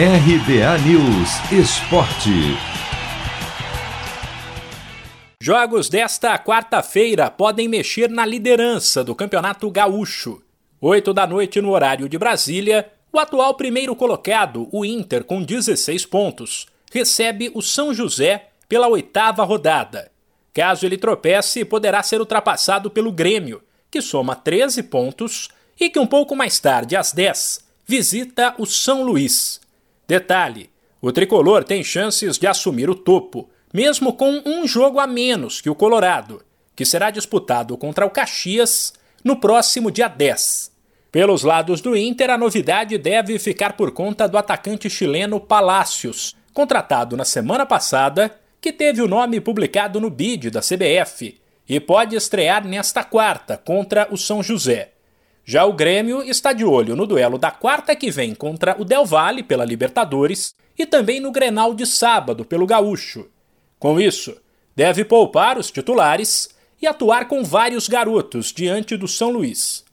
RBA News Esporte. Jogos desta quarta-feira podem mexer na liderança do Campeonato Gaúcho. Oito da noite no horário de Brasília, o atual primeiro colocado, o Inter, com 16 pontos, recebe o São José pela oitava rodada. Caso ele tropece, poderá ser ultrapassado pelo Grêmio, que soma 13 pontos e que um pouco mais tarde, às 10, visita o São Luís. Detalhe: o tricolor tem chances de assumir o topo, mesmo com um jogo a menos que o Colorado, que será disputado contra o Caxias no próximo dia 10. Pelos lados do Inter, a novidade deve ficar por conta do atacante chileno Palácios, contratado na semana passada, que teve o nome publicado no bid da CBF e pode estrear nesta quarta contra o São José. Já o Grêmio está de olho no duelo da quarta que vem contra o Del Valle pela Libertadores e também no Grenal de sábado pelo Gaúcho. Com isso, deve poupar os titulares e atuar com vários garotos diante do São Luís.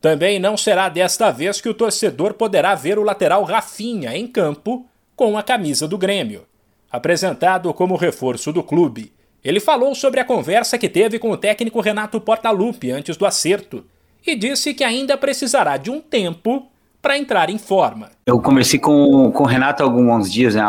Também não será desta vez que o torcedor poderá ver o lateral Rafinha em campo com a camisa do Grêmio. Apresentado como reforço do clube, ele falou sobre a conversa que teve com o técnico Renato Portaluppi antes do acerto e disse que ainda precisará de um tempo para entrar em forma. Eu conversei com, com o Renato alguns dias, né,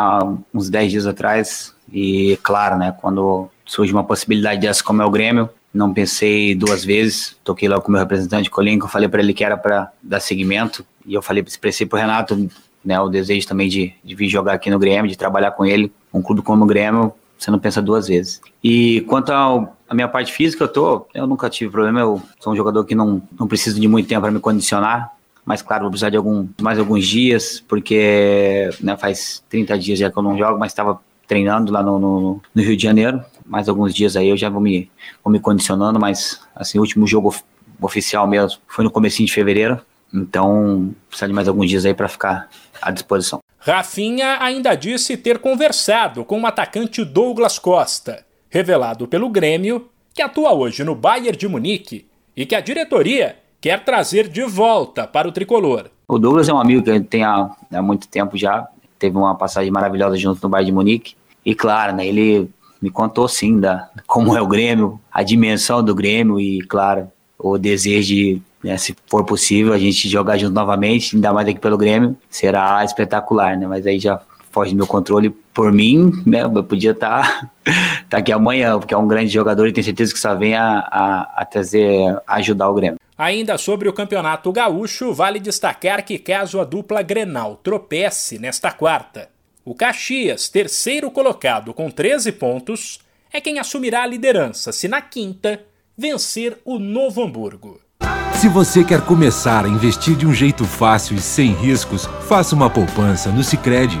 uns 10 dias atrás, e claro, né, quando surge uma possibilidade dessa como é o Grêmio, não pensei duas vezes, toquei lá com o meu representante Colinho, que eu falei para ele que era para dar seguimento, e eu falei, para o Renato né, o desejo também de, de vir jogar aqui no Grêmio, de trabalhar com ele, um clube como o Grêmio, você não pensa duas vezes. E quanto ao a minha parte física, eu tô, eu nunca tive problema, eu sou um jogador que não, não preciso de muito tempo para me condicionar, mas claro, vou precisar de algum, mais alguns dias, porque né, faz 30 dias já que eu não jogo, mas estava treinando lá no, no, no, Rio de Janeiro, mais alguns dias aí eu já vou me, vou me condicionando, mas assim, o último jogo oficial mesmo foi no comecinho de fevereiro, então precisa de mais alguns dias aí para ficar à disposição. Rafinha ainda disse ter conversado com o atacante Douglas Costa revelado pelo Grêmio, que atua hoje no Bayern de Munique e que a diretoria quer trazer de volta para o tricolor. O Douglas é um amigo que a tem há, há muito tempo já, teve uma passagem maravilhosa junto no Bayern de Munique. E claro, né, ele me contou sim da como é o Grêmio, a dimensão do Grêmio e claro, o desejo de, né, se for possível, a gente jogar junto novamente, ainda mais aqui pelo Grêmio, será espetacular, né? Mas aí já foge do meu controle. Por mim, né, eu podia estar tá, tá aqui amanhã, porque é um grande jogador e tenho certeza que só vem a, a, a trazer, a ajudar o Grêmio. Ainda sobre o Campeonato Gaúcho, vale destacar que caso a dupla Grenal tropece nesta quarta, o Caxias, terceiro colocado com 13 pontos, é quem assumirá a liderança se na quinta vencer o Novo Hamburgo. Se você quer começar a investir de um jeito fácil e sem riscos, faça uma poupança no Sicredi.